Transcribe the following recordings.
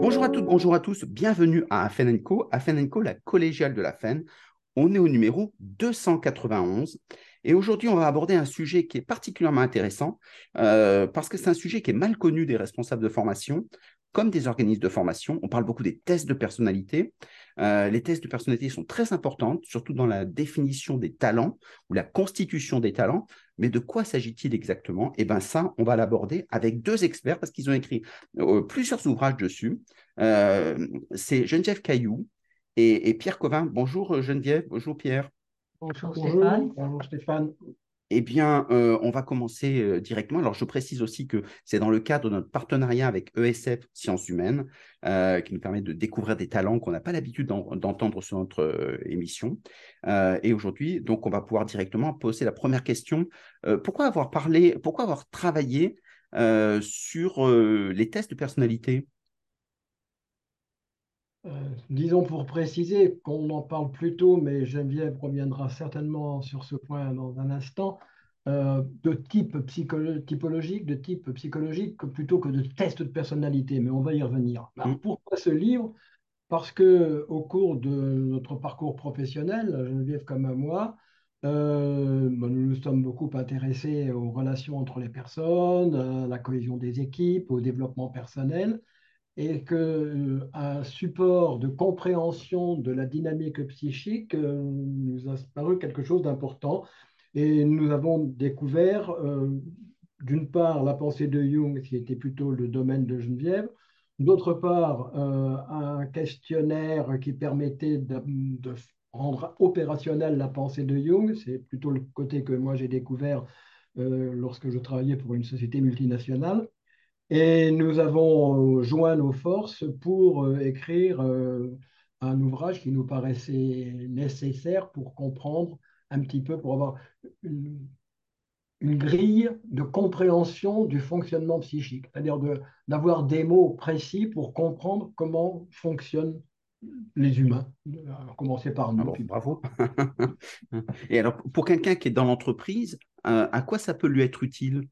Bonjour à toutes, bonjour à tous, bienvenue à Afen Co, la collégiale de la FEN. On est au numéro 291 et aujourd'hui on va aborder un sujet qui est particulièrement intéressant euh, parce que c'est un sujet qui est mal connu des responsables de formation comme des organismes de formation. On parle beaucoup des tests de personnalité. Euh, les tests de personnalité sont très importants, surtout dans la définition des talents ou la constitution des talents. Mais de quoi s'agit-il exactement? Eh bien ça, on va l'aborder avec deux experts parce qu'ils ont écrit euh, plusieurs ouvrages dessus. Euh, c'est Geneviève Caillou et, Pierre Covin. Bonjour Geneviève, bonjour Pierre. Bonjour Stéphane. Bonjour Stéphane. Eh bien, euh, on va commencer euh, directement. Alors, je précise aussi que c'est dans le cadre de notre partenariat avec ESF Sciences Humaines, euh, qui nous permet de découvrir des talents qu'on n'a pas l'habitude d'entendre sur notre émission. et aujourd'hui, donc, on va pouvoir directement poser la première question. pourquoi avoir parlé, pourquoi avoir travaillé sur les tests de personnalité? Disons pour préciser qu'on en parle plus tôt, mais Geneviève reviendra certainement sur ce point dans un instant, euh, de type typologique, de type psychologique, plutôt que de test de personnalité, mais on va y revenir. Mm. pourquoi ce livre? Parce que au cours de notre parcours professionnel, Geneviève comme à moi, euh, ben, nous nous sommes beaucoup intéressés aux relations entre les personnes, à la cohésion des équipes, au développement personnel et qu'un euh, support de compréhension de la dynamique psychique euh, nous a paru quelque chose d'important. Et nous avons découvert, euh, d'une part, la pensée de Jung, qui était plutôt le domaine de Geneviève, d'autre part, un questionnaire qui permettait de, de, rendre opérationnelle la pensée de Jung, c'est plutôt le côté que moi j'ai découvert lorsque je travaillais pour une société multinationale. Et nous avons euh, joint nos forces pour euh, écrire euh, un ouvrage qui nous paraissait nécessaire pour comprendre un petit peu, pour avoir une, grille de compréhension du fonctionnement psychique, c'est-à-dire d'avoir des mots précis pour comprendre comment fonctionnent les humains, à commencer par nous. Ah bravo. Et alors, pour quelqu'un qui est dans l'entreprise, à quoi ça peut lui être utile?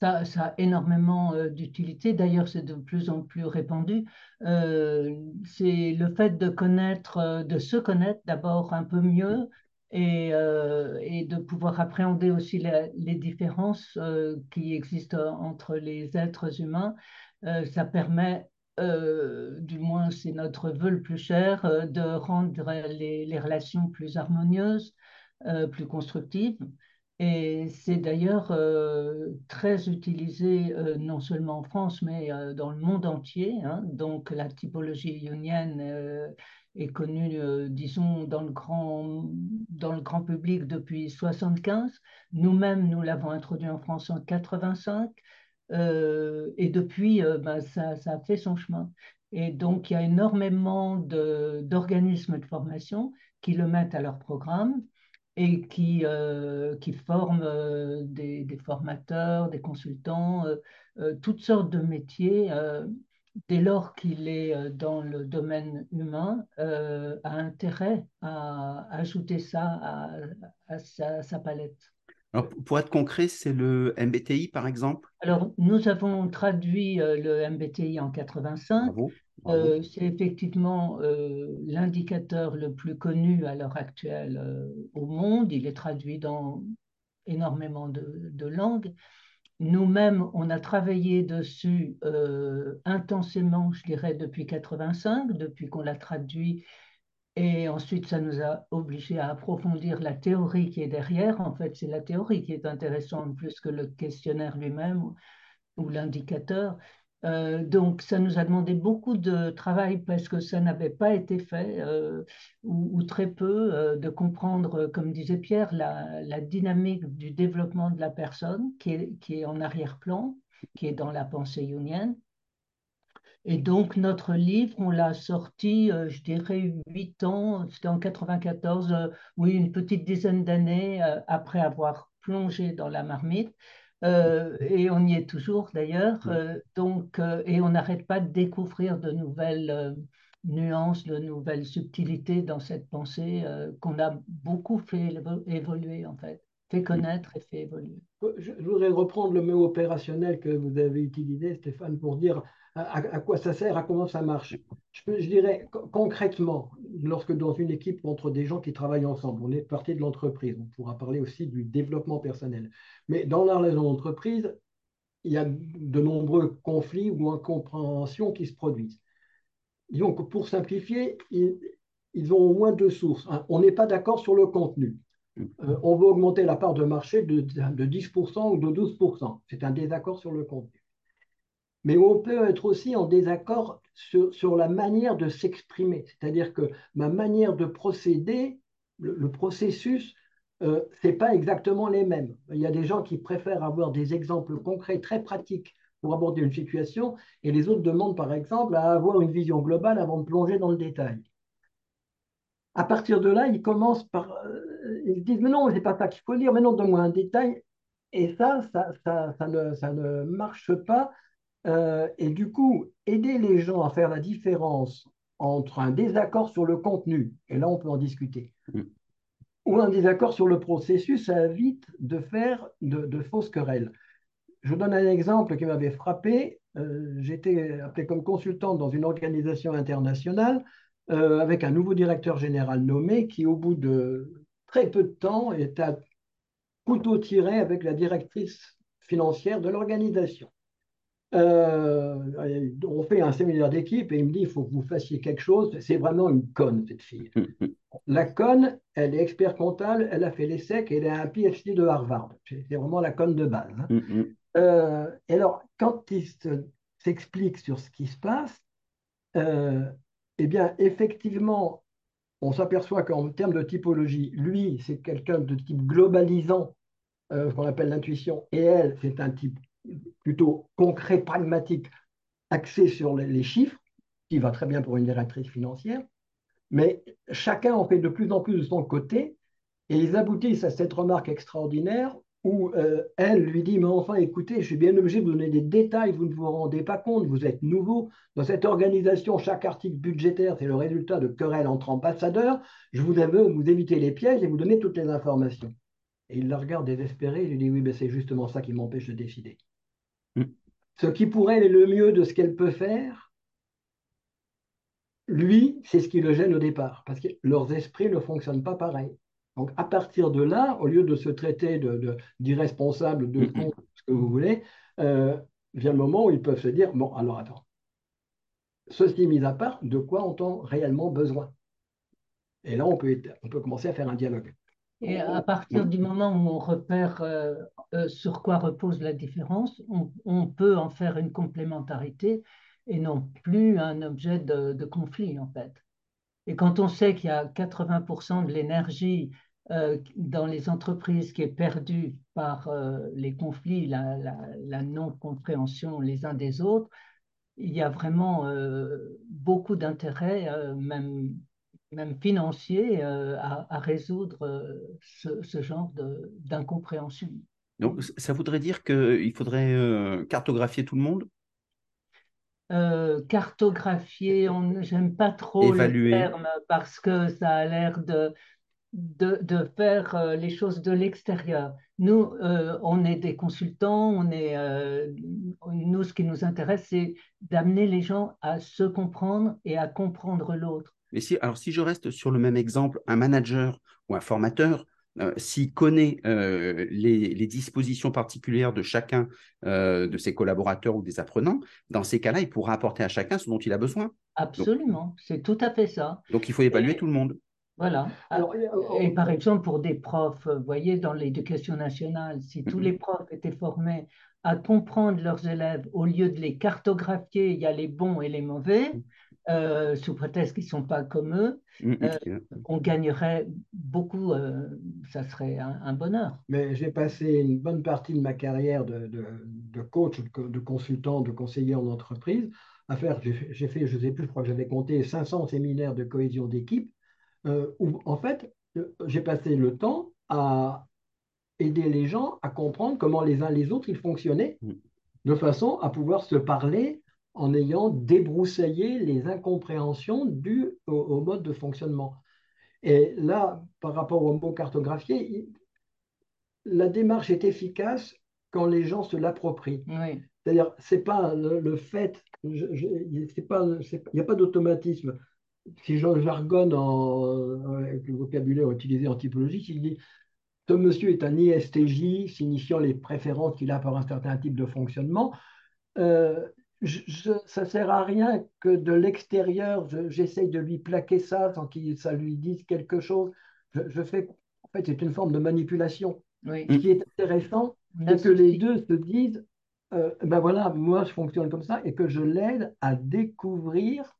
Ça, a énormément euh, d'utilité. D'ailleurs, c'est de plus en plus répandu. Euh, c'est le fait de connaître, euh, de se connaître d'abord un peu mieux et, de pouvoir appréhender aussi les différences qui existent entre les êtres humains. ça permet, du moins c'est notre vœu le plus cher, de rendre les relations plus harmonieuses, plus constructives. Et c'est d'ailleurs euh, très utilisé euh, non seulement en France, mais euh, dans le monde entier. Hein. Donc la typologie ionienne est connue, disons, dans le, grand, public depuis 1975. Nous-mêmes, nous l'avons introduit en France en 85. et depuis, ben, ça, a fait son chemin. Et donc, il y a énormément d'organismes de, formation qui le mettent à leur programme et qui, euh, qui forment euh, des, formateurs, des consultants, euh, toutes sortes de métiers. dès lors qu'il est dans le domaine humain, a intérêt à ajouter ça à, sa, palette. Alors, pour être concret, c'est le MBTI, par exemple? Alors, nous avons traduit le MBTI en 85. Bravo. Euh, c'est effectivement euh, l'indicateur le plus connu à l'heure actuelle euh, au monde. Il est traduit dans énormément de, langues. Nous-mêmes, on a travaillé dessus intensément, je dirais, depuis 85, depuis qu'on l'a traduit. Et ensuite, ça nous a obligés à approfondir la théorie qui est derrière. En fait, c'est la théorie qui est intéressante plus que le questionnaire lui-même ou l'indicateur. Euh, donc, ça nous a demandé beaucoup de travail parce que ça n'avait pas été fait euh, ou, très peu euh, de comprendre, comme disait Pierre, la, dynamique du développement de la personne qui est, en arrière-plan, qui est dans la pensée jungienne. Et donc, notre livre, on l'a sorti, je dirais, huit ans, c'était en 94, oui, une petite dizaine d'années après avoir plongé dans la marmite. Euh, et on y est toujours d'ailleurs. Euh, donc, euh, et on n'arrête pas de découvrir de nouvelles nuances, de nouvelles subtilités dans cette pensée qu'on a beaucoup fait évoluer en fait. fait connaître et fait évoluer. Je, voudrais reprendre le mot opérationnel que vous avez utilisé, Stéphane, pour dire à, quoi ça sert, à comment ça marche. Je, dirais concrètement, lorsque dans une équipe entre des gens qui travaillent ensemble, on est partie de l'entreprise, on pourra parler aussi du développement personnel. Mais dans la relation d'entreprise, il y a de nombreux conflits ou incompréhensions qui se produisent. Donc, pour simplifier, ils, ont au moins deux sources. On n'est pas d'accord sur le contenu. Euh, on veut augmenter la part de marché de, 10% ou de 12%. C'est un désaccord sur le contenu. Mais on peut être aussi en désaccord sur, la manière de s'exprimer. C'est-à-dire que ma manière de procéder, le processus, euh, ce n'est pas exactement les mêmes. Il y a des gens qui préfèrent avoir des exemples concrets, très pratiques pour aborder une situation, et les autres demandent par exemple à avoir une vision globale avant de plonger dans le détail. À partir de là, ils commencent par... Euh, ils disent, mais non, ce n'est pas ça qu'il faut dire, mais non, donne-moi un détail. Et ça, ça, ça, ne, ça ne, marche pas. Euh, et du coup, aider les gens à faire la différence entre un désaccord sur le contenu, et là on peut en discuter, mm ou un désaccord sur le processus, ça évite de faire de, fausses querelles. Je vous donne un exemple qui m'avait frappé. Euh, j'étais appelé comme consultant dans une organisation internationale euh, avec un nouveau directeur général nommé qui, au bout de très peu de temps, est à couteau tiré avec la directrice financière de l'organisation. Euh, on fait un séminaire d'équipe et il me dit il faut que vous fassiez quelque chose. C'est vraiment une conne, cette fille. la conne, elle est expert comptable, elle a fait l'ESSEC et elle a un PhD de Harvard. C'est vraiment la conne de base. Hein. Euh, et alors, quand il s'explique sur ce qui se passe, euh, eh bien, effectivement, on s'aperçoit qu'en termes de typologie, lui, c'est quelqu'un de type globalisant, ce qu'on appelle l'intuition, et elle, c'est un type plutôt concret, pragmatique, axé sur les chiffres, qui va très bien pour une directrice financière, mais chacun en fait de plus en plus de son côté, et ils aboutissent à cette remarque extraordinaire où euh, elle lui dit, mais enfin, écoutez, je suis bien obligé de vous donner des détails, vous ne vous rendez pas compte, vous êtes nouveau. Dans cette organisation, chaque article budgétaire, c'est le résultat de querelles entre ambassadeurs. Je vous veux vous éviter les pièges et vous donner toutes les informations. Et il la regarde désespéré, il lui dit, oui, mais c'est justement ça qui m'empêche de décider. Ce qui pourrait être le mieux de ce qu'elle peut faire, lui, c'est ce qui le gêne au départ, parce que leurs esprits ne fonctionnent pas pareil. Donc, à partir de là, au lieu de se traiter d'irresponsable, de, de, con, ce que vous voulez, euh, vient le moment où ils peuvent se dire Bon, alors attends, ceci mis à part, de quoi ont-on réellement besoin? Et là, on peut, on peut commencer à faire un dialogue. Et à partir du moment où on repère euh, euh, sur quoi repose la différence, on, peut en faire une complémentarité et non plus un objet de, conflit en fait. Et quand on sait qu'il y a 80% de l'énergie euh, dans les entreprises qui est perdue par les conflits, la, la non-compréhension les uns des autres, il y a vraiment beaucoup d'intérêt, même même financier euh, à, résoudre euh, ce, genre d'incompréhension. Donc, ça voudrait dire qu'il faudrait euh, cartographier tout le monde? Cartographier, j'aime pas trop le terme parce que ça a l'air de, de, faire les choses de l'extérieur. Nous, on est des consultants, on est, nous, ce qui nous intéresse, c'est d'amener les gens à se comprendre et à comprendre l'autre. Mais si, alors si je reste sur le même exemple, un manager ou un formateur, euh, s'il connaît euh, les, dispositions particulières de chacun euh, de ses collaborateurs ou des apprenants, dans ces cas-là, il pourra apporter à chacun ce dont il a besoin. Absolument, c'est tout à fait ça. Donc il faut évaluer tout le monde. Voilà. Alors, et par exemple, pour des profs, vous voyez, dans l'éducation nationale, si tous les profs étaient formés à comprendre leurs élèves au lieu de les cartographier, il y a les bons et les mauvais, euh, sous prétexte qu'ils ne sont pas comme eux, mm, mm, euh, on gagnerait beaucoup, euh, ça serait un, bonheur. Mais j'ai passé une bonne partie de ma carrière de, coach, de consultant, de conseiller en entreprise à faire, j'ai fait, je ne sais plus, je crois que j'avais compté 500 séminaires de cohésion d'équipe, où en fait, j'ai passé le temps à aider les gens à comprendre comment les uns les autres ils fonctionnaient, mm. de façon à pouvoir se parler en ayant débroussaillé les incompréhensions dues au, mode de fonctionnement. Et là, par rapport au mot cartographié, la démarche est efficace quand les gens se l'approprient. Oui. C'est-à-dire, c'est pas le, le fait, il n'y a pas d'automatisme. Si je jargonne en, avec le vocabulaire utilisé en typologie, s'il dit ce monsieur est un ISTJ, signifiant les préférences qu'il a pour un certain type de fonctionnement, euh, je- je- ça ne sert à rien que de l'extérieur, je- j'essaye de lui plaquer ça sans que ça lui dise quelque chose. Je, je fais, en fait, c'est une forme de manipulation. Oui. Ce qui est intéressant, c'est que les deux se disent, euh, ben voilà, moi je fonctionne comme ça, et que je l'aide à découvrir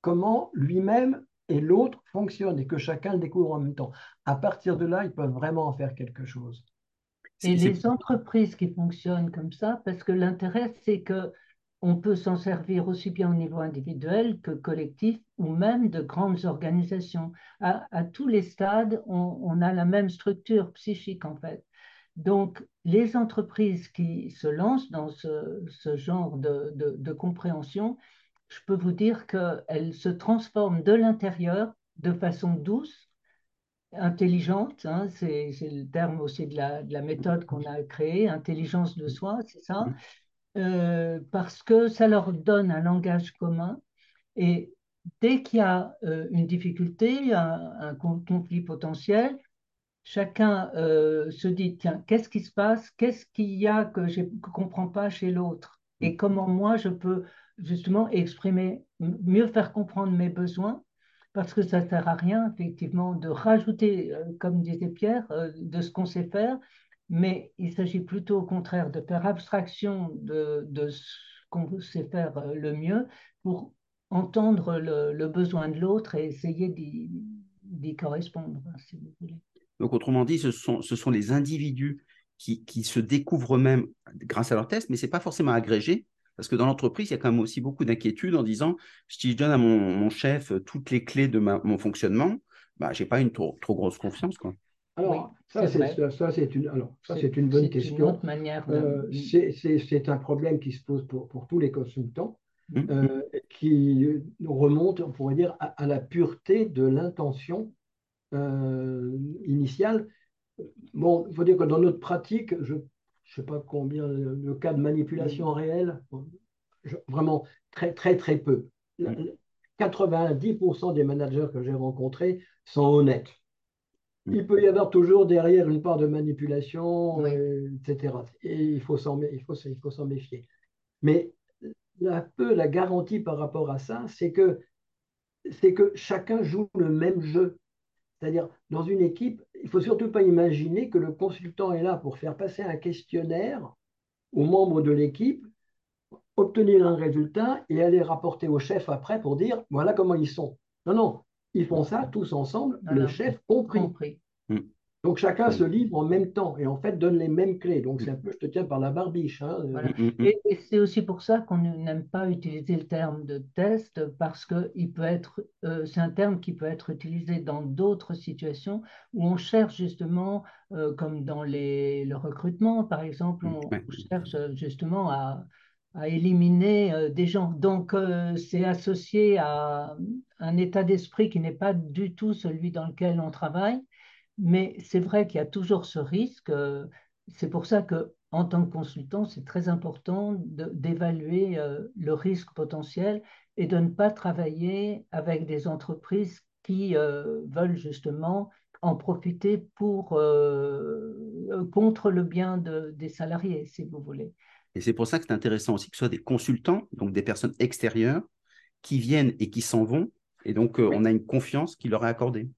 comment lui-même et l'autre fonctionnent, et que chacun le découvre en même temps. À partir de là, ils peuvent vraiment en faire quelque chose. Et les entreprises qui fonctionnent comme ça, parce que l'intérêt, c'est que on peut s'en servir aussi bien au niveau individuel que collectif ou même de grandes organisations. À, tous les stades, on, a la même structure psychique en fait. Donc, les entreprises qui se lancent dans ce, genre de, compréhension, je peux vous dire qu'elles se transforment de l'intérieur de façon douce intelligente, hein, c'est le terme aussi de la, de la méthode qu'on a créée, intelligence de soi, c'est ça, Mhm. Euh, parce que ça leur donne un langage commun. Et dès qu'il y a euh, une difficulté, un, un con- conflit potentiel, chacun euh, se dit, tiens, qu'est-ce qui se passe, qu'est-ce qu'il y a que je ne comprends pas chez l'autre? Et comment moi je peux justement exprimer, mieux faire comprendre mes besoins? Parce que ça ne sert à rien, effectivement, de rajouter, comme disait Pierre, de ce qu'on sait faire, mais il s'agit plutôt au contraire de faire abstraction de, ce qu'on sait faire euh, le mieux pour entendre le, besoin de l'autre et essayer d'y correspondre, si vous voulez. Donc, autrement dit, ce sont, les individus qui, se découvrent eux-mêmes grâce à leurs tests, mais ce n'est pas forcément agrégé, parce que dans l'entreprise, il y a quand même aussi beaucoup d'inquiétudes en disant, si je donne à mon, chef toutes les clés de mon fonctionnement, bah, je n'ai pas une trop, grosse confiance. Alors, Oui, ça, c'est ça, une, alors, ça, C'est- c'est une bonne c'est une question. de- Euh, c'est- un problème qui se pose pour, pour tous les consultants, Mhm. euh, qui remonte, on pourrait dire, à, à la pureté de l'intention euh, initiale. Bon, il faut dire que dans notre pratique, je ne sais pas combien le, le cas de manipulation réelle, je- vraiment très, très, très peu. La- Mhm. 90% des managers que j'ai rencontrés sont honnêtes. Il peut y avoir toujours derrière une part de manipulation, Oui. euh, etc. Et il faut s'en mé- il faut, il faut s'en méfier. Mais un peu la garantie par rapport à ça, c'est que, c'est que chacun joue le même jeu. C'est-à-dire, dans une équipe, il ne faut surtout pas imaginer que le consultant est là pour faire passer un questionnaire aux membres de l'équipe, obtenir un résultat et aller rapporter au chef après pour dire voilà comment ils sont. Non, non, ils font ça tous ensemble, le chef compris. compris. Donc chacun se livre en même temps et en fait donne les mêmes clés. Donc c'est un peu je te tiens par la barbiche. hein. Voilà. Mhm. Et, et c'est aussi pour ça qu'on n'aime pas utiliser le terme de test parce que il peut être, euh, c'est un terme qui peut être utilisé dans d'autres situations où on cherche justement, euh, comme dans les, le recrutement par exemple, on, cherche euh, justement à, à éliminer euh, des gens. Donc euh, c'est associé à un état d'esprit qui n'est pas du tout celui dans lequel on travaille. Mais c'est vrai qu'il y a toujours ce risque. euh, C'est pour ça que, en tant que consultant, c'est très important d'évaluer le risque potentiel et de ne pas travailler avec des entreprises qui veulent justement en profiter pour, contre le bien de- des salariés, si vous voulez. Et c'est pour ça que c'est intéressant aussi que ce soit des consultants, donc des personnes extérieures, qui viennent et qui s'en vont. Et donc, euh, on a une confiance qui leur est accordée.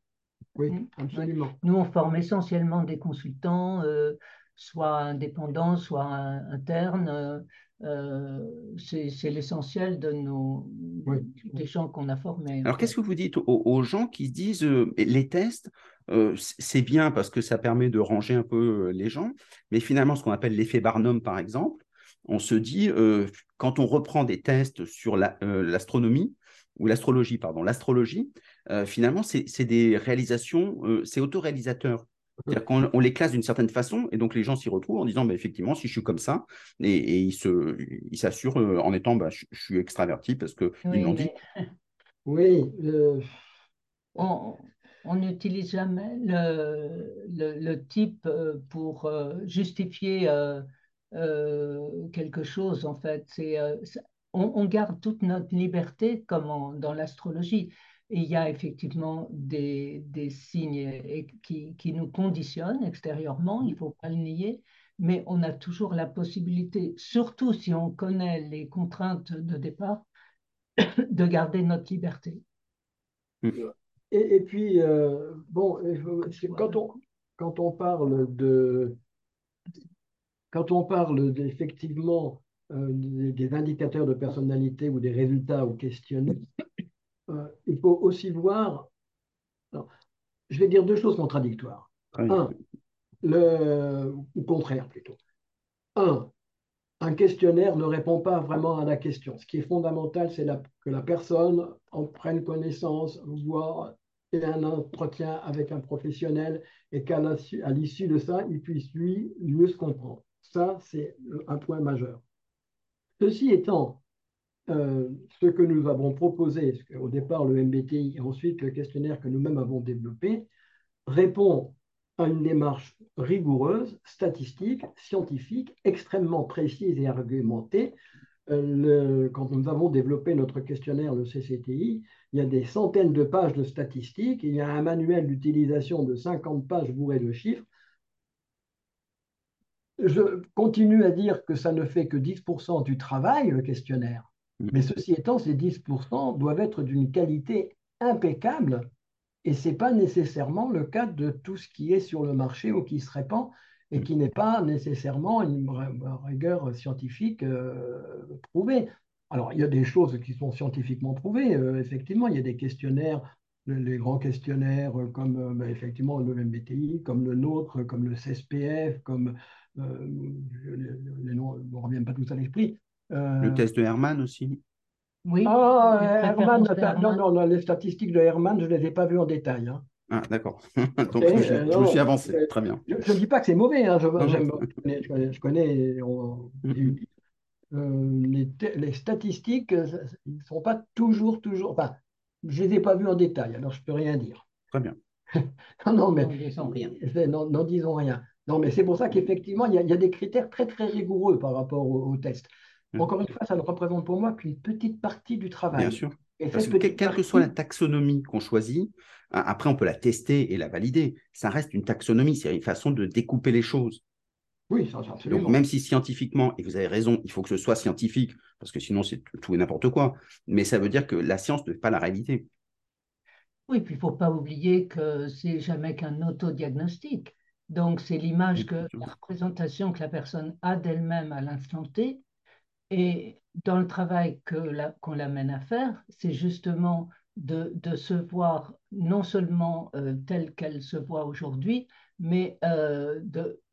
Oui, absolument. Nous, on forme essentiellement des consultants, euh, soit indépendants, soit in- internes. euh, euh, c'est l'essentiel de nos, Oui. des gens qu'on a formés. Alors, qu'est-ce que vous dites aux, aux gens qui se disent euh, les tests, euh, c'est bien parce que ça permet de ranger un peu les gens, mais finalement, ce qu'on appelle l'effet Barnum, par exemple, on se dit, euh, quand on reprend des tests sur la- euh, l'astronomie, ou l'astrologie, pardon, l'astrologie, euh, finalement, c'est des réalisations, euh, c'est autoréalisateur. C'est-à-dire qu'on on les classe d'une certaine façon, et donc les gens s'y retrouvent en disant, bah, effectivement, si je suis comme ça, et, et ils s'assurent en étant, bah, je, je suis extraverti parce qu'ils Oui, l'ont dit. mais Oui, euh, on- On n'utilise jamais le, le, type pour justifier quelque chose, en fait. C'est, on, garde toute notre liberté comme dans l'astrologie. Et il y a effectivement des, des signes qui, qui, nous conditionnent extérieurement, il ne faut pas le nier, mais on a toujours la possibilité, surtout si on connaît les contraintes de départ, de garder notre liberté. Et, puis, euh, bon, quand on, quand on parle de... Quand on parle effectivement euh, des, indicateurs de personnalité ou des résultats ou questionnés, euh, il faut aussi voir. je vais dire deux choses contradictoires. Un, le, ou contraire plutôt. Un, un questionnaire ne répond pas vraiment à la question. Ce qui est fondamental, c'est que la personne en prenne connaissance, voit un entretien avec un professionnel et qu'à l'issue de ça, il puisse lui mieux se comprendre. Ça, c'est un point majeur. Ceci étant, euh, ce que nous avons proposé, au départ le MBTI et ensuite le questionnaire que nous-mêmes avons développé, répond à une démarche rigoureuse, statistique, scientifique, extrêmement précise et argumentée. Euh, quand nous avons développé notre questionnaire, le CCTI, il y a des centaines de pages de statistiques, il y a un manuel d'utilisation de 50 pages bourré de chiffres. Je continue à dire que ça ne fait que 10% du travail, le questionnaire. Mm. Mais ceci étant, ces 10% doivent être d'une qualité impeccable et ce n'est pas nécessairement le cas de tout ce qui est sur le marché ou qui se répand et qui n'est pas nécessairement une rigueur scientifique euh, prouvée. Alors, il y a des choses qui sont scientifiquement prouvées. Euh, effectivement, il y a des questionnaires, les grands questionnaires euh, comme ben, effectivement le MBTI, comme le nôtre, comme le CSPF, comme les noms ne me reviennent pas tous à l'esprit. le test de Herman aussi. Oui. Ah, Herman, non, non, non, les statistiques de Herman, je ne les ai pas vues en détail. Hein. Ah, d'accord. Donc, je, me suis avancé. Très bien. Je ne dis pas que c'est mauvais. Hein. Je, je, connais, euh, les, les, statistiques, euh, ils ne sont pas toujours, toujours. Enfin, je ne les ai pas vues en détail, alors je ne peux rien dire. Très bien. non, non, mais. N'en disons rien. N'en disons rien. Non, mais c'est pour ça qu'effectivement, il, y, a des critères très, très rigoureux par rapport au, test. Mm. Encore une fois, ça ne représente pour moi qu'une petite partie du travail. Bien sûr. Parce que quelle que soit la taxonomie qu'on choisit, Hein, après, on peut la tester et la valider. Ça reste une taxonomie, c'est une façon de découper les choses. Oui, ça, absolument. Donc, même si scientifiquement, et vous avez raison, il faut que ce soit scientifique, parce que sinon, c'est tout et n'importe quoi. Mais ça veut dire que la science n'est pas la réalité. Oui, puis il ne faut pas oublier que c'est jamais qu'un autodiagnostic. Donc, c'est l'image que, la représentation que la personne a d'elle-même à l'instant T. Et dans le travail qu'on l'amène à faire, c'est justement de, se voir non seulement euh, telle qu'elle se voit aujourd'hui, mais euh,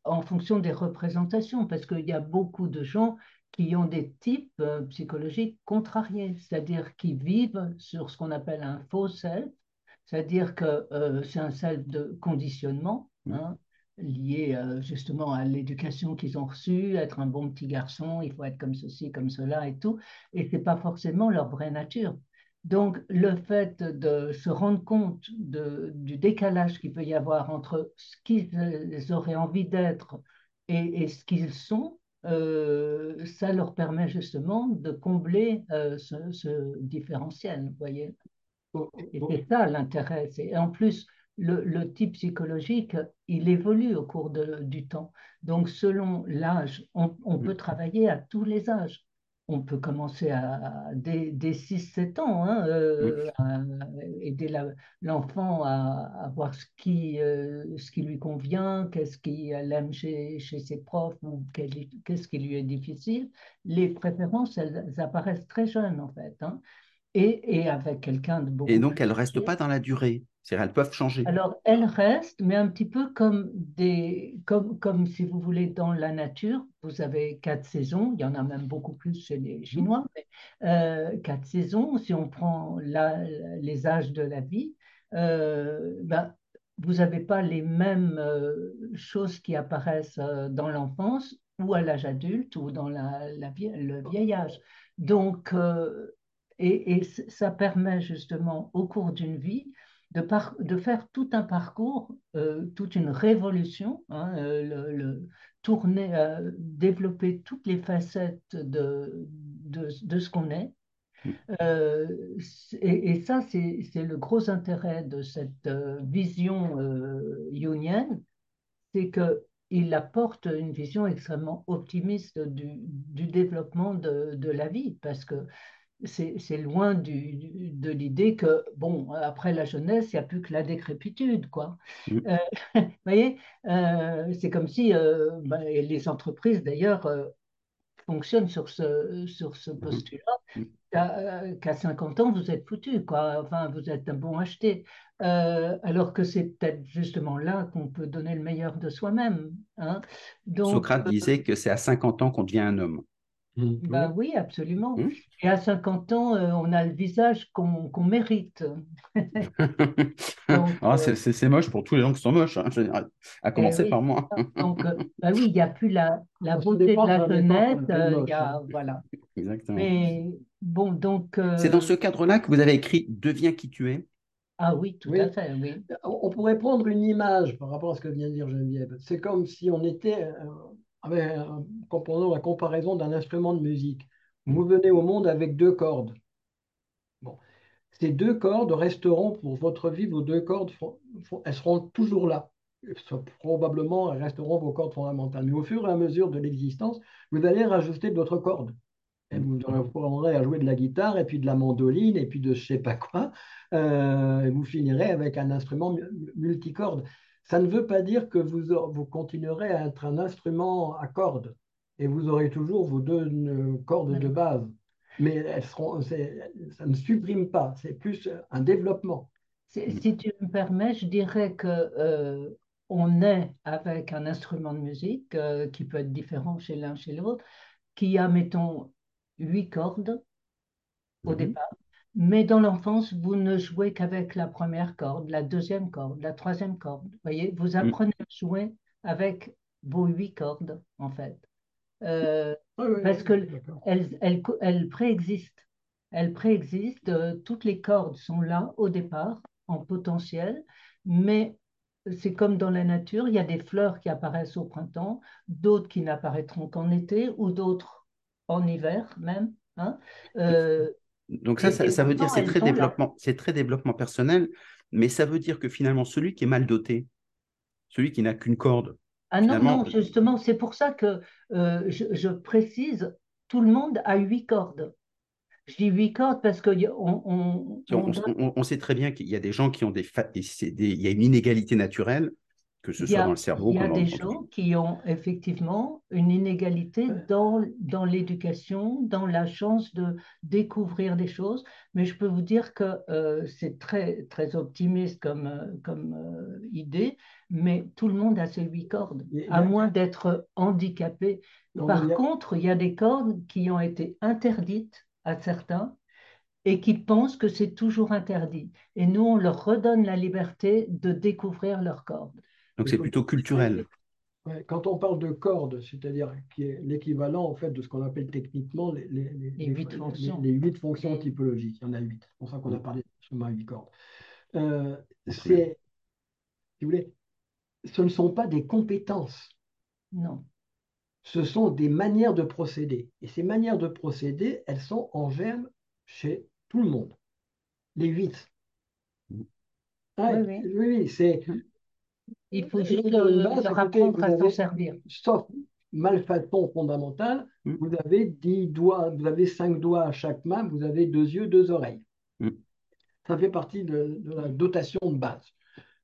en fonction des représentations, parce qu'il y a beaucoup de gens qui ont des types euh, psychologiques contrariés, c'est-à-dire qui vivent sur ce qu'on appelle un faux self, c'est-à-dire que c'est un self de conditionnement. Hein, lié justement à l'éducation qu'ils ont reçue, être un bon petit garçon, il faut être comme ceci, comme cela et tout, et ce n'est pas forcément leur vraie nature. Donc, le fait de se rendre compte du décalage qu'il peut y avoir entre ce qu'ils auraient envie d'être et, ce qu'ils sont, euh, ça leur permet justement de combler euh, ce, différentiel, vous voyez. Et c'est ça l'intérêt. Et en plus, le, type psychologique, il évolue au cours du temps. Donc, selon l'âge, on peut travailler à tous les âges on peut commencer à, dès, 6-7 ans, hein, euh, à aider l'enfant à, voir ce qui, euh, ce qui lui convient, qu'est-ce qu'il aime chez, ses profs ou qu'est-ce qui lui est difficile. Les préférences, elles, apparaissent très jeunes en fait. Hein, et, et, avec quelqu'un de beaucoup. Et donc, elles ne restent pas dans la durée. C'est-à-dire, elles peuvent changer. Alors, elles restent, mais un petit peu comme, des, comme, comme si vous voulez dans la nature. Vous avez quatre saisons, il y en a même beaucoup plus chez les Chinois, mais euh, quatre saisons. Si on prend la, les âges de la vie, euh, ben, vous n'avez pas les mêmes euh, choses qui apparaissent dans l'enfance ou à l'âge adulte ou dans la, la, le vieil âge. Donc, et, et, ça permet justement au cours d'une vie de, de, faire tout un parcours, toute une révolution, hein, le, le, tourner, développer toutes les facettes de, de, de ce qu'on est. Mm. Et, et, ça, c'est le gros intérêt de cette vision unienne, c'est que il apporte une vision extrêmement optimiste du, du développement de, de, la vie, parce que c'est loin du, de l'idée que, bon, après la jeunesse, il n'y a plus que la décrépitude, quoi. Mmh. Euh, vous voyez, euh, c'est comme si euh, bah, les entreprises, d'ailleurs, fonctionnent sur ce, sur ce mmh. postulat, mmh. qu'à 50 ans, vous êtes foutu, quoi. Enfin, vous êtes un bon acheté. alors que c'est peut-être justement là qu'on peut donner le meilleur de soi-même. Hein. Socrate disait que c'est à 50 ans qu'on devient un homme. Ben oui, absolument. Mmh. Et à 50 ans, euh, on a le visage qu'on mérite. Ah, euh, c'est moche pour tous les gens qui sont moches, hein, à commencer eh par moi. Donc, bah oui, il n'y a plus la, la beauté de la fenêtre. Il y a, hein. voilà. Exactement. Mais bon, donc. C'est dans ce cadre-là que vous avez écrit Deviens qui tu es. Ah oui, tout à fait, oui. On pourrait prendre une image par rapport à ce que vient de dire Geneviève. C'est comme si on était avec, comprenons la comparaison d'un instrument de musique. Vous venez au monde avec deux cordes. Bon. Ces deux cordes resteront pour votre vie, vos deux cordes, elles seront toujours là. Probablement, elles resteront vos cordes fondamentales. Mais au fur et à mesure de l'existence, vous allez rajouter d'autres cordes. Et vous apprendrez à jouer de la guitare, et puis de la mandoline, et puis de je sais pas quoi. Euh, et vous finirez avec un instrument multicorde. Ça ne veut pas dire que vous, vous continuerez à être un instrument à cordes et vous aurez toujours vos deux euh, cordes de base. Mais elles seront, ça ne supprime pas, c'est plus un développement. Si tu me permets, je dirais que euh, on est avec un instrument de musique euh, qui peut être différent chez l'un chez l'autre, qui a, mettons, huit cordes au mhm. départ, mais dans l'enfance, vous ne jouez qu'avec la première corde, la deuxième corde, la troisième corde. Vous voyez, vous mm. apprenez à jouer avec vos huit cordes, en fait. Euh, parce qu'elles elles, elles, préexistent. Elles préexistent, euh, toutes les cordes sont là au départ, en potentiel, mais c'est comme dans la nature, il y a des fleurs qui apparaissent au printemps, d'autres qui n'apparaîtront qu'en été, ou d'autres en hiver même. Hein. Euh, donc ça, ça, veut dire c'est très développement, c'est très développement personnel, mais ça veut dire que finalement celui qui est mal doté, celui qui n'a qu'une corde. Ah non, non, justement, c'est pour ça que euh, je, précise, tout le monde a huit cordes. Je dis huit cordes parce que on, on, sait très bien qu'il y a des gens qui ont des, des, il y a une inégalité naturelle que ce soit dans le cerveau. Il y a des gens qui ont effectivement une inégalité dans, dans l'éducation, dans la chance de découvrir des choses, mais je peux vous dire que euh, c'est très, très optimiste comme, euh, comme euh, idée, mais tout le monde a ses huit cordes, à moins d'être handicapé. Par contre, il y a des cordes qui ont été interdites à certains et qui pensent que c'est toujours interdit. Et nous, on leur redonne la liberté de découvrir leurs cordes. Donc c'est plutôt culturel. quand on parle de cordes, c'est-à-dire qui est l'équivalent en fait de ce qu'on appelle techniquement les, huit fonctions. Les, huit fonctions typologiques. Il y en a huit. C'est pour ça qu'on a parlé de huit cordes. Euh, c'est, si vous voulez, ce ne sont pas des compétences. Non. Ce sont des manières de procéder. Et ces manières de procéder, elles sont en germe chez tout le monde. Les huit. oui, oui. oui, c'est hum. Il faut juste leur apprendre à s'en servir. Sauf malfaçon fondamentale, mm. vous avez dix doigts, vous avez cinq doigts à chaque main, vous avez deux yeux, deux oreilles. Mm. Ça fait partie de, la dotation de base.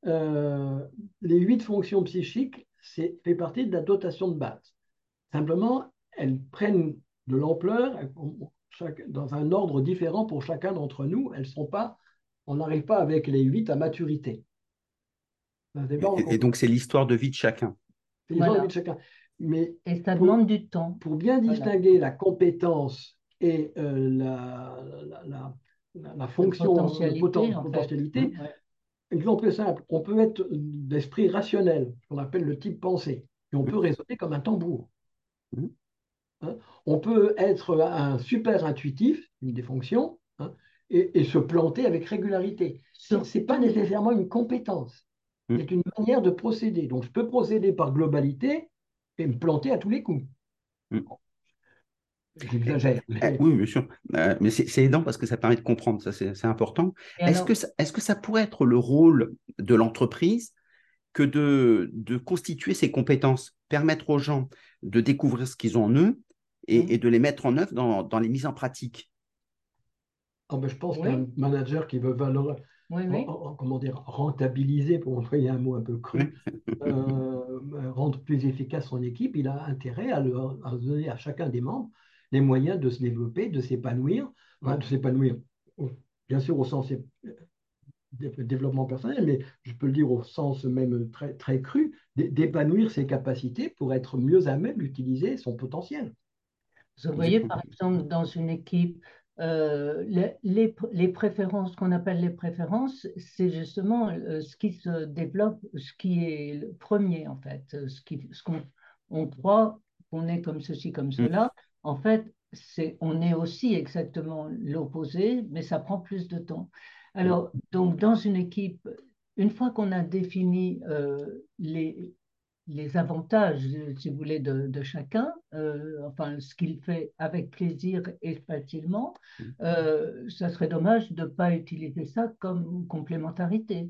Euh, les huit fonctions psychiques, c'est fait partie de la dotation de base. Simplement, elles prennent de l'ampleur dans un ordre différent pour chacun d'entre nous. Elles sont pas, on n'arrive pas avec les huit à maturité. Et, donc, c'est l'histoire de vie de chacun. C'est l'histoire de vie de chacun. Mais et ça demande du temps. Pour bien distinguer la compétence et euh, la, la, la, la, fonction, potentialité, potentialité exemple simple, on peut être d'esprit rationnel, ce qu'on appelle le type pensée, et on peut raisonner comme un tambour. Mmh. Hein on peut être un super intuitif, une des fonctions, hein, et, se planter avec régularité. Ce n'est pas nécessairement une compétence, mm. c'est une manière de procéder. Donc je peux procéder par globalité et me planter à tous les coups. Mm. J'exagère. Eh, oui, bien sûr. Euh, mais c'est aidant parce que ça permet de comprendre, ça c'est important. Est-ce que, est que ça pourrait être le rôle de l'entreprise que de, de, constituer ses compétences, permettre aux gens de découvrir ce qu'ils ont en eux et, mm. de les mettre en œuvre dans, dans les mises en pratique? Ah ben, Je pense qu'un manager qui veut valoriser, comment dire, rentabiliser, pour employer un mot un peu cru, euh, rendre plus efficace son équipe, il a intérêt à, à donner à chacun des membres les moyens de se développer, de s'épanouir, de s'épanouir, bien sûr au sens développement personnel, mais je peux le dire au sens même très, très cru, d'épanouir ses capacités pour être mieux à même d'utiliser son potentiel. Vous voyez, par exemple, dans une équipe, euh, les, les, préférences, qu'on appelle les préférences, c'est justement euh, ce qui se développe, ce qui est le premier, en fait, ce qu'on ce qu'on on croit qu'on est comme ceci, comme mm. cela, en fait, c'est, on est aussi exactement l'opposé, mais ça prend plus de temps. Alors, donc, dans une équipe, une fois qu'on a défini euh, les, les avantages, si vous voulez, de, chacun, euh, enfin, ce qu'il fait avec plaisir et facilement, euh, ça serait dommage de ne pas utiliser ça comme complémentarité.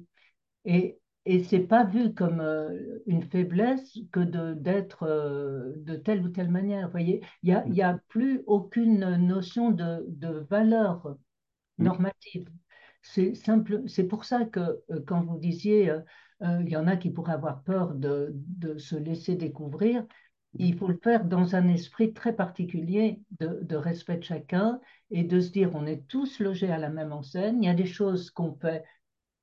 Et et c'est pas vu comme euh, une faiblesse que d'être euh, de, telle ou telle manière. Vous voyez, il n'y a, y a plus aucune notion de, de valeur normative. C'est simple. C'est pour ça que euh, quand vous disiez, il y en a qui pourraient avoir peur de, de, se laisser découvrir, il faut le faire dans un esprit très particulier de, de, respect de chacun et de se dire on est tous logés à la même enseigne. Il y a des choses qu'on fait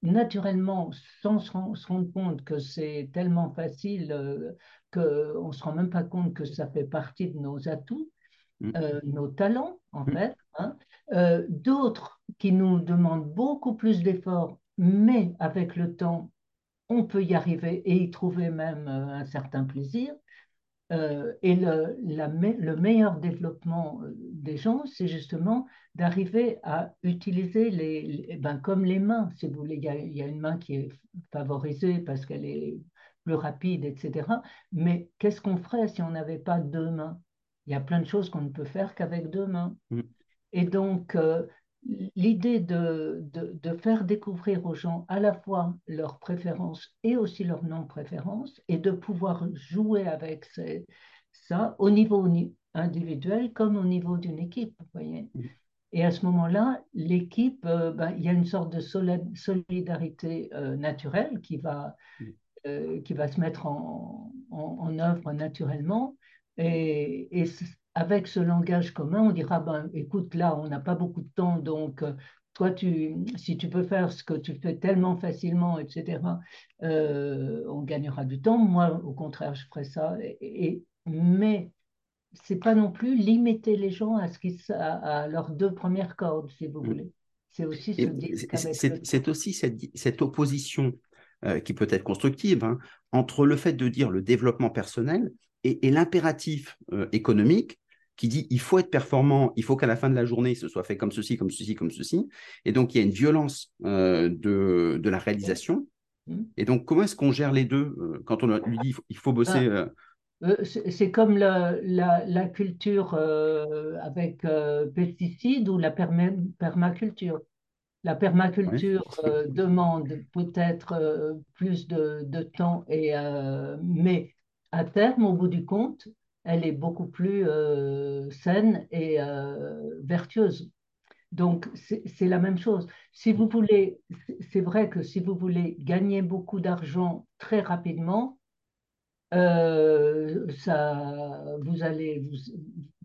naturellement, sans se, rendre compte que c'est tellement facile euh, qu'on ne se rend même pas compte que ça fait partie de nos atouts, mm. euh, nos talents, en mm. fait. Hein. Euh, d'autres qui nous demandent beaucoup plus d'efforts, mais avec le temps, on peut y arriver et y trouver même un certain plaisir. Euh, et le, le, meilleur développement euh, des gens, c'est justement d'arriver à utiliser les, ben comme les mains, si vous voulez. Il y, a, il y, a, une main qui est favorisée parce qu'elle est plus rapide, etc. Mais qu'est-ce qu'on ferait si on n'avait pas deux mains? Il y a plein de choses qu'on ne peut faire qu'avec deux mains. Mm. Et donc, euh, l'idée de, de, faire découvrir aux gens à la fois leurs préférences et aussi leurs non-préférences et de pouvoir jouer avec ça au niveau individuel comme au niveau d'une équipe, vous voyez. Et à ce moment-là, l'équipe, euh, ben, il y a une sorte de solidarité euh, naturelle qui va, euh, qui va se mettre en, en, œuvre naturellement. Et, et avec ce langage commun, on dira, ben, écoute, là, on n'a pas beaucoup de temps, donc euh, toi, tu, si tu peux faire ce que tu fais tellement facilement, etc., euh, on gagnera du temps. Moi, au contraire, je ferai ça. Et, mais c'est pas non plus limiter les gens à, ce qui, à, leurs deux premières cordes, si vous mm. voulez. C'est aussi C'est aussi cette, cette opposition euh, qui peut être constructive hein, entre le fait de dire le développement personnel et, l'impératif économique qui dit il faut être performant, il faut qu'à la fin de la journée, ce soit fait comme ceci, comme ceci, comme ceci. Et donc, il y a une violence euh, de, de, la réalisation. Mmh. Et donc, comment est-ce qu'on gère les deux euh, quand on lui dit il faut bosser ah. euh, C'est comme la, la, culture avec pesticides ou la permaculture? La permaculture demande peut-être plus de, de, temps, et, mais à terme, au bout du compte, elle est beaucoup plus euh, saine et euh, vertueuse. Donc, c'est la même chose. Si vous voulez, c'est vrai que si vous voulez gagner beaucoup d'argent très rapidement, euh, ça, vous allez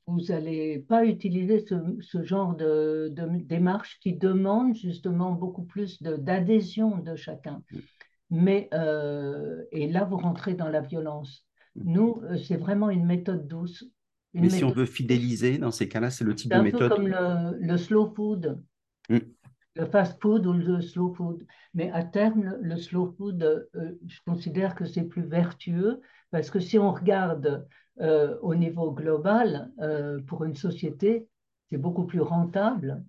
vous, allez pas utiliser ce, genre de, démarche qui demande justement beaucoup plus d'adhésion de, chacun. Mais et là, vous rentrez dans la violence. Nous, euh, c'est vraiment une méthode douce. Mais si on veut fidéliser, dans ces cas-là, c'est le type de méthode. C'est un peu comme le, slow food, mm. le fast food ou le slow food. Mais à terme, le slow food, euh, je considère que c'est plus vertueux parce que si on regarde euh, au niveau global, pour une société, c'est beaucoup plus rentable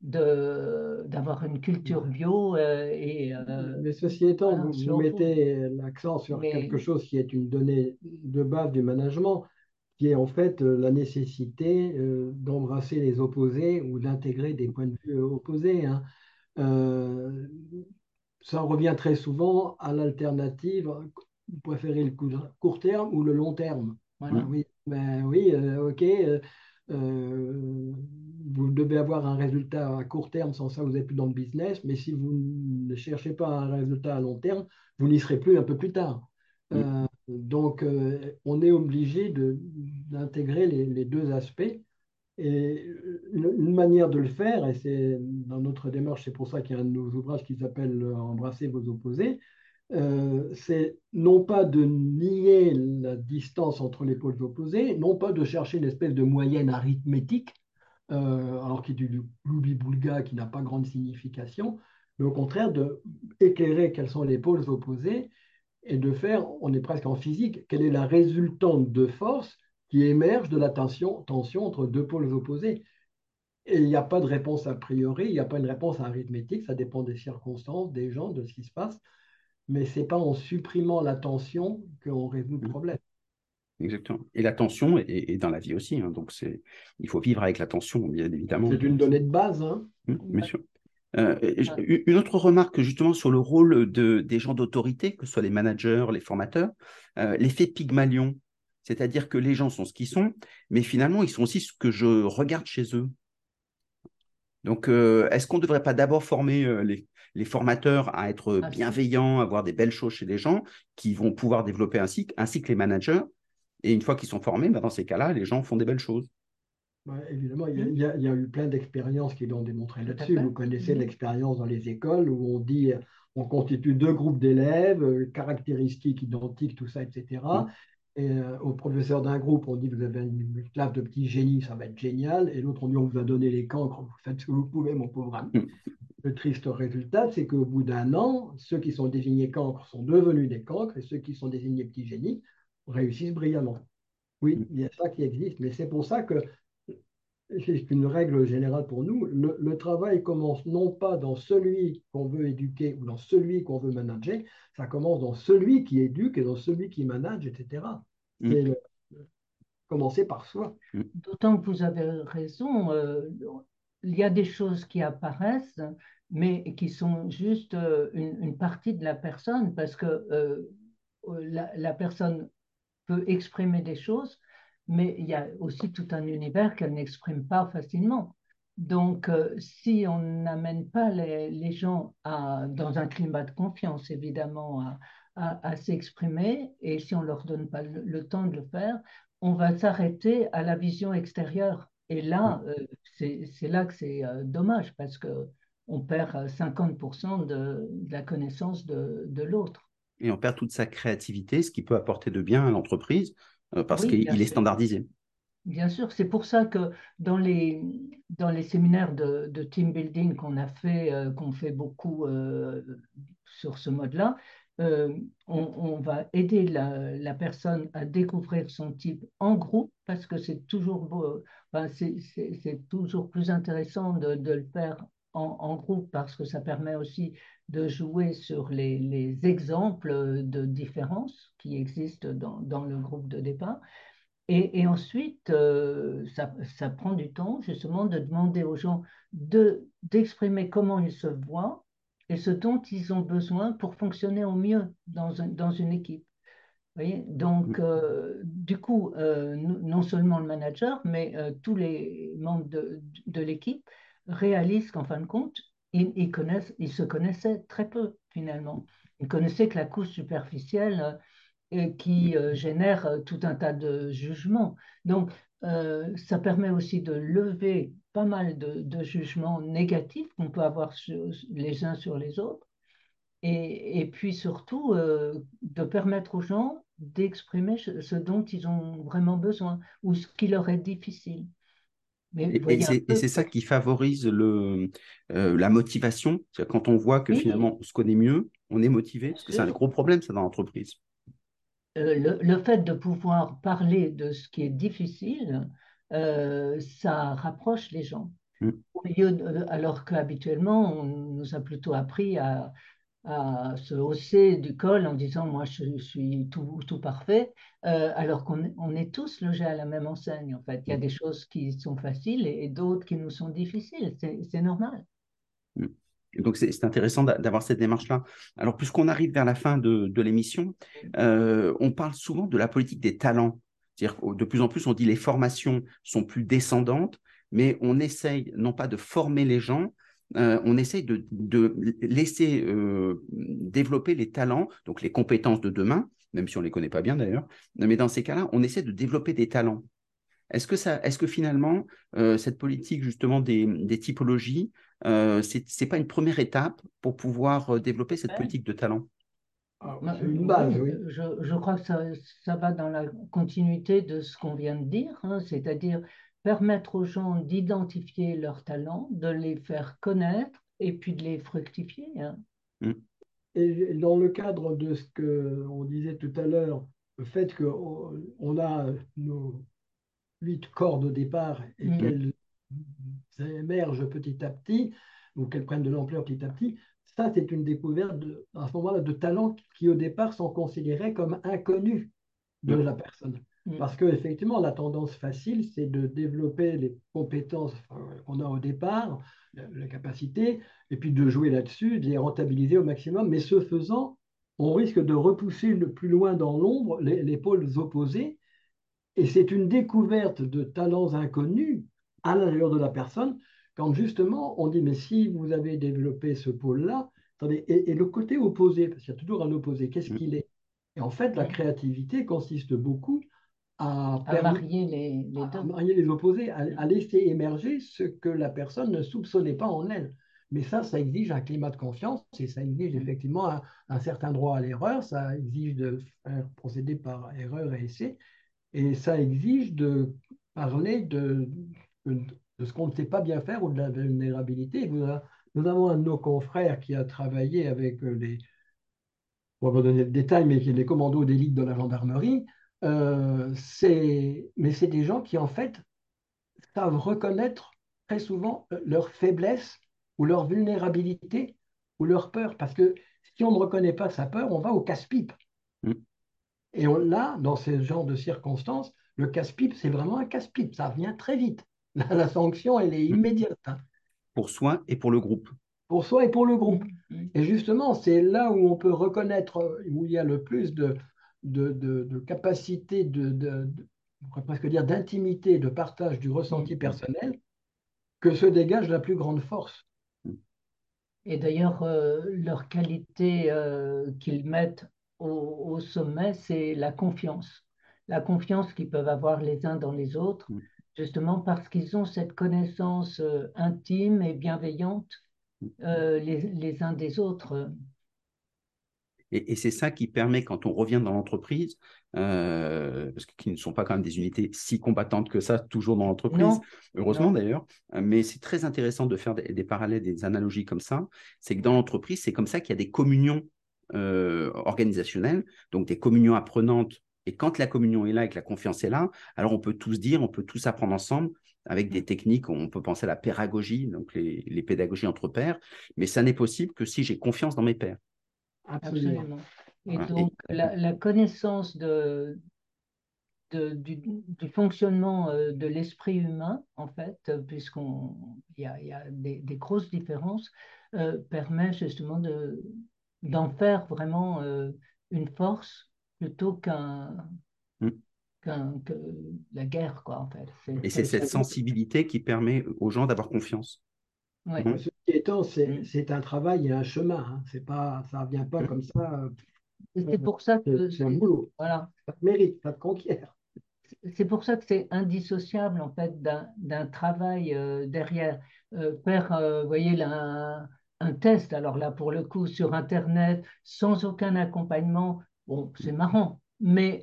d'avoir une culture bio. et, Mais ceci étant, vous, mettez l'accent sur quelque chose qui est une donnée de base du management, qui est en fait la nécessité d'embrasser les opposés ou d'intégrer des points de vue opposés. Hein. ça revient très souvent à l'alternative, vous préférez le court terme ou le long terme? Voilà. Oui, ben, oui ok euh, vous devez avoir un résultat à court terme, sans ça vous n'êtes plus dans le business, mais si vous ne cherchez pas un résultat à long terme, vous n'y serez plus un peu plus tard. Euh, donc, euh, on est obligé d'intégrer les, deux aspects. Et une, manière de le faire, et c'est dans notre démarche, c'est pour ça qu'il y a un de nos ouvrages qui s'appelle Embrasser vos opposés, euh, c'est non pas de nier la distance entre les pôles opposés, non pas de chercher une espèce de moyenne arithmétique, euh, alors qui est du loubi-boulga qui n'a pas grande signification, mais au contraire de éclairer quels sont les pôles opposés et de faire, on est presque en physique, quelle est la résultante de force qui émerge de la tension, tension entre deux pôles opposés. Et il n'y a pas de réponse a priori, il n'y a pas une réponse arithmétique, ça dépend des circonstances, des gens, de ce qui se passe mais ce n'est pas en supprimant la tension qu'on résout le mmh. problème. Exactement. Et la tension est, dans la vie aussi. Hein. donc, il faut vivre avec la tension, bien évidemment. C'est une donnée de base. Hein. Mmh, bien sûr. Euh, une autre remarque justement sur le rôle de, des gens d'autorité, que ce soit les managers, les formateurs, euh, l'effet Pygmalion, c'est-à-dire que les gens sont ce qu'ils sont, mais finalement ils sont aussi ce que je regarde chez eux. Donc, euh, est-ce qu'on ne devrait pas d'abord former les, les formateurs à être bienveillants, à avoir des belles choses chez les gens qui vont pouvoir développer ainsi, ainsi que les managers. Et une fois qu'ils sont formés, bah, dans ces cas-là, les gens font des belles choses. évidemment, il y, a, eu plein d'expériences qui l'ont démontré là-dessus. Vous connaissez l'expérience dans les écoles où on dit on constitue deux groupes d'élèves, euh, caractéristiques identiques, tout ça, etc. Et euh, au professeur d'un groupe, on dit vous avez une classe de petits génies, ça va être génial. Et l'autre, on dit on vous a donné les cancres, vous faites ce que vous pouvez, mon pauvre ami. Le triste résultat, c'est qu'au bout d'un an, ceux qui sont désignés cancres sont devenus des cancres et ceux qui sont désignés petits génies réussissent brillamment. Oui, il y a ça qui existe, mais c'est pour ça que c'est une règle générale pour nous. Le, le, travail commence non pas dans celui qu'on veut éduquer ou dans celui qu'on veut manager, ça commence dans celui qui éduque et dans celui qui manage, etc. Mm. C'est commencer par soi. Mm. D'autant que vous avez raison, euh, il y a des choses qui apparaissent, mais qui sont juste euh, une, partie de la personne, parce que euh, la, la, personne peut exprimer des choses, mais il y a aussi tout un univers qu'elle n'exprime pas facilement. Donc, euh, si on n'amène pas les, gens dans un climat de confiance, évidemment, à, s'exprimer, et si on ne leur donne pas le, temps de le faire, on va s'arrêter à la vision extérieure. Et là, euh, c'est là que c'est euh, dommage, parce qu'on perd 50% de, de, la connaissance de, de l'autre. Et on perd toute sa créativité, ce qui peut apporter de bien à l'entreprise, euh, parce qu'il est standardisé. Bien sûr, c'est pour ça que dans les, dans les séminaires de, de team building qu'on a fait, euh, qu'on fait beaucoup euh, sur ce mode-là, on, on, va aider la, personne à découvrir son type en groupe parce que c'est toujours c'est toujours plus intéressant de, le faire en, groupe parce que ça permet aussi de jouer sur les, les exemples de différences qui existent dans, le groupe de départ. Et, ensuite, euh, ça, ça, prend du temps justement de demander aux gens d'exprimer comment ils se voient et ce dont ils ont besoin pour fonctionner au mieux dans, un, dans une équipe. Vous voyez? Donc, euh, du coup, euh, non seulement le manager, mais tous les membres de, de l'équipe réalisent qu'en fin de compte, ils, connaissent, ils se connaissaient très peu finalement. Ils connaissaient que la couche superficielle euh, qui euh, génère euh, tout un tas de jugements. Donc, ça permet aussi de lever pas mal de, jugements négatifs qu'on peut avoir les uns sur les autres. Et, et puis surtout, de permettre aux gens d'exprimer ce dont ils ont vraiment besoin ou ce qui leur est difficile et, c'est ça qui favorise le, euh, la motivation. Quand on voit que finalement on se connaît mieux, on est motivé, parce que c'est un gros problème ça dans l'entreprise. Euh, le, fait de pouvoir parler de ce qui est difficile, euh, ça rapproche les gens. Mmh. alors qu'habituellement, on nous a plutôt appris à, à se hausser du col en disant moi je, suis tout, tout parfait, euh, alors qu'on on est tous logés à la même enseigne en fait. Il y a des choses qui sont faciles et, d'autres qui nous sont difficiles, c'est normal. Mm. Donc c'est intéressant d'avoir cette démarche-là. Alors puisqu'on arrive vers la fin de, l'émission, euh, on parle souvent de la politique des talents. C'est-à-dire de plus en plus on dit les formations sont plus descendantes, mais on essaye non pas de former les gens, euh, on essaye de, laisser euh, développer les talents, donc les compétences de demain, même si on ne les connaît pas bien d'ailleurs, mais dans ces cas-là, on essaie de développer des talents. Est-ce que, ça, est-ce que finalement, euh, cette politique justement des, typologies, ce n'est pas une première étape pour pouvoir développer cette politique de talent? Ah, une base, oui. Je, crois que ça, va dans la continuité de ce qu'on vient de dire, hein, c'est-à-dire permettre aux gens d'identifier leurs talents, de les faire connaître et puis de les fructifier. Hein. Mm. Et dans le cadre de ce qu'on disait tout à l'heure, le fait qu'on a nos huit cordes au départ et mm. qu'elles émergent petit à petit, ou qu'elles prennent de l'ampleur petit à petit, ça, c'est une découverte de, à ce moment-là de talents qui, au départ, sont considérés comme inconnus de mm. la personne. Mm. Parce qu'effectivement, la tendance facile, c'est de développer les compétences qu'on a au départ, la capacité, et puis de jouer là-dessus, de les rentabiliser au maximum. Mais ce faisant, on risque de repousser le plus loin dans l'ombre les, pôles opposés. Et c'est une découverte de talents inconnus à l'intérieur de la personne, quand justement on dit, mais si vous avez développé ce pôle-là, et, et, le côté opposé, parce qu'il y a toujours un opposé, qu'est-ce mm. qu'il est? Et en fait, la créativité consiste beaucoup à, marier les, les, les opposés, à, laisser émerger ce que la personne ne soupçonnait pas en elle. Mais ça, ça exige un climat de confiance et ça exige effectivement un, certain droit à l'erreur, ça exige de faire procéder par erreur et essai, et ça exige de parler de, ce qu'on ne sait pas bien faire ou de la vulnérabilité. Nous, avons un de nos confrères qui a travaillé avec les, on va donner mais commandos d'élite de la gendarmerie, euh, mais c'est des gens qui, en fait, savent reconnaître très souvent euh, leur faiblesse ou leur vulnérabilité ou leur peur. Parce que si on ne reconnaît pas sa peur, on va au casse-pipe. Et on, là, dans ce genre de circonstances, le casse-pipe, c'est vraiment un casse-pipe. Ça vient très vite. La, sanction, elle est mm. immédiate. Hein. Pour soi et pour le groupe. Pour soi et pour le groupe. Mm. Et justement, c'est là où on peut reconnaître, où il y a le plus de, de, capacité, de, on pourrait presque dire d'intimité, de partage du ressenti mm. personnel, que se dégage la plus grande force. Et d'ailleurs, euh, leur qualité euh, qu'ils mettent au, sommet, c'est la confiance. La confiance qu'ils peuvent avoir les uns dans les autres, mm. justement parce qu'ils ont cette connaissance euh, intime et bienveillante mm. les, les, uns des autres. Et, c'est ça qui permet, quand on revient dans l'entreprise, euh, parce qu'ils ne sont pas quand même des unités si combattantes que ça, toujours dans l'entreprise, heureusement d'ailleurs, mais c'est très intéressant de faire des, parallèles, des analogies comme ça. C'est que dans l'entreprise, c'est comme ça qu'il y a des communions euh, organisationnelles, donc des communions apprenantes. Et quand la communion est là et que la confiance est là, alors on peut tous dire, on peut tous apprendre ensemble avec des techniques, on peut penser à la pédagogie, donc les, les pédagogies entre pairs, mais ça n'est possible que si j'ai confiance dans mes pairs. Absolument. Et donc, la, connaissance de, du, fonctionnement euh, de l'esprit humain, en fait, puisqu'il y a, y a des, grosses différences, euh, permet justement d'en faire vraiment euh, une force plutôt qu'un. Mm. que la guerre, quoi, en fait. Et c'est cette sensibilité qui permet aux gens d'avoir confiance. Ouais. Mmh. Ce qui étant, mmh. c'est un travail et un chemin. Hein. C'est pas, ça ne vient pas mmh. comme ça. C'est pour ça que c'est un boulot. Voilà. Ça te mérite, ça te conquiert. C'est pour ça que c'est indissociable en fait d'un travail euh, derrière. Euh, faire, euh, vous voyez, là, un, test, alors là pour le coup sur Internet, sans aucun accompagnement, bon, c'est marrant, mais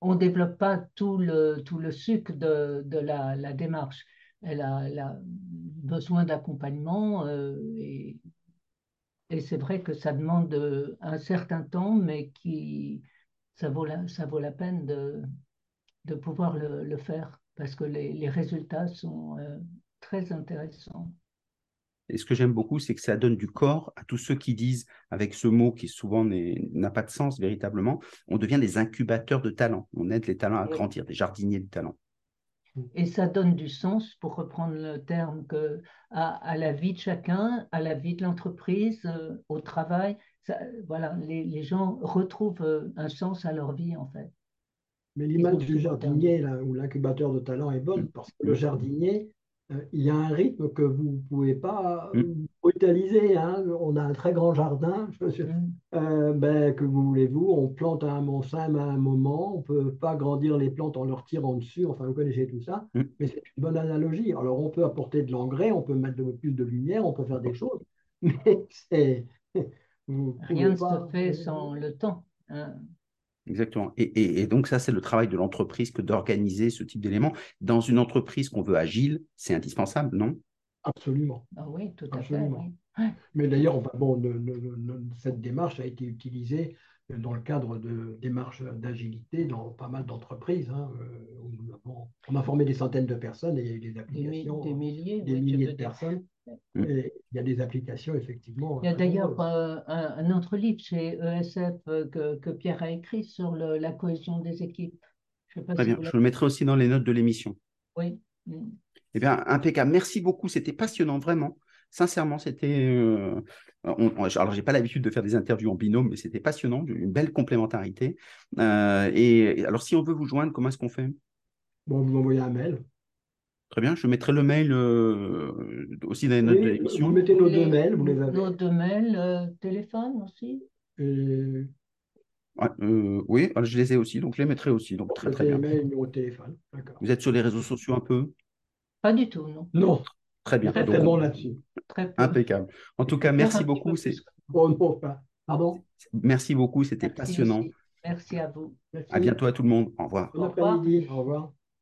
on ne développe pas tout le, tout le sucre de, de la, la démarche. Elle a, besoin d'accompagnement euh, et, c'est vrai que ça demande un certain temps, mais qui, ça, vaut la, ça vaut la peine de, de pouvoir le, faire parce que les, résultats sont euh, très intéressant. Et ce que j'aime beaucoup, c'est que ça donne du corps à tous ceux qui disent, avec ce mot qui souvent n'a pas de sens véritablement, on devient des incubateurs de talents. On aide les talents à grandir, des jardiniers de talents. Et ça donne du sens, pour reprendre le terme, que, à, la vie de chacun, à la vie de l'entreprise, euh, au travail. voilà, les, gens retrouvent euh, un sens à leur vie, en fait. Mais l'image du jardinier là, ou l'incubateur de talent est bonne, mm. parce que le jardinier, il y a un rythme que vous ne pouvez pas mm. brutaliser. Hein. On a un très grand jardin. Mm. Euh, ben, que vous voulez-vous On plante un montsym à un moment. On ne peut pas grandir les plantes en leur tirant dessus. Enfin, vous connaissez tout ça. Mm. Mais c'est une bonne analogie. Alors, on peut apporter de l'engrais, on peut mettre de, plus de lumière, on peut faire des choses. Mais c'est. Rien ne se fait sans le temps. Hein. Exactement. Et, donc ça, c'est le travail de l'entreprise que d'organiser ce type d'éléments. Dans une entreprise qu'on veut agile, c'est indispensable, non? Absolument. Ah oui, tout à fait. Mais d'ailleurs, bon, cette démarche a été utilisée dans le cadre de démarches d'agilité dans pas mal d'entreprises. Hein, euh, on a formé des centaines de personnes et il y a eu des applications. Des, milliers, des milliers de personnes. Mm. il y a des applications, effectivement. Il y a d'ailleurs euh, un, autre livre chez ESF euh, que, Pierre a écrit sur la cohésion des équipes. Je Très bien, je le mettrai aussi dans les notes de l'émission. Oui. Eh bien, impeccable. Merci beaucoup. C'était passionnant, vraiment. Sincèrement, c'était. Euh, alors, j'ai pas l'habitude de faire des interviews en binôme, mais c'était passionnant, une belle complémentarité. Euh, et alors, si on veut vous joindre, comment est-ce qu'on fait? Bon, vous m'envoyez un mail. Très bien, je mettrai le mail euh, aussi dans les notes de l'émission. Vous mettez nos deux mails, vous les avez. Nos deux mails, euh, téléphone aussi? Et... oui, je les ai aussi, donc je les mettrai aussi. Donc très très bien. Mail, numéro de téléphone. Vous êtes sur les réseaux sociaux un peu? Pas du tout, non. Non. Très bien. Très, bon là-dessus. Impeccable. En tout cas, merci beaucoup. C'est... Pardon? Merci beaucoup, c'était passionnant. Merci à vous. À bientôt à tout le monde. Au revoir. Bon après-midi. Au revoir.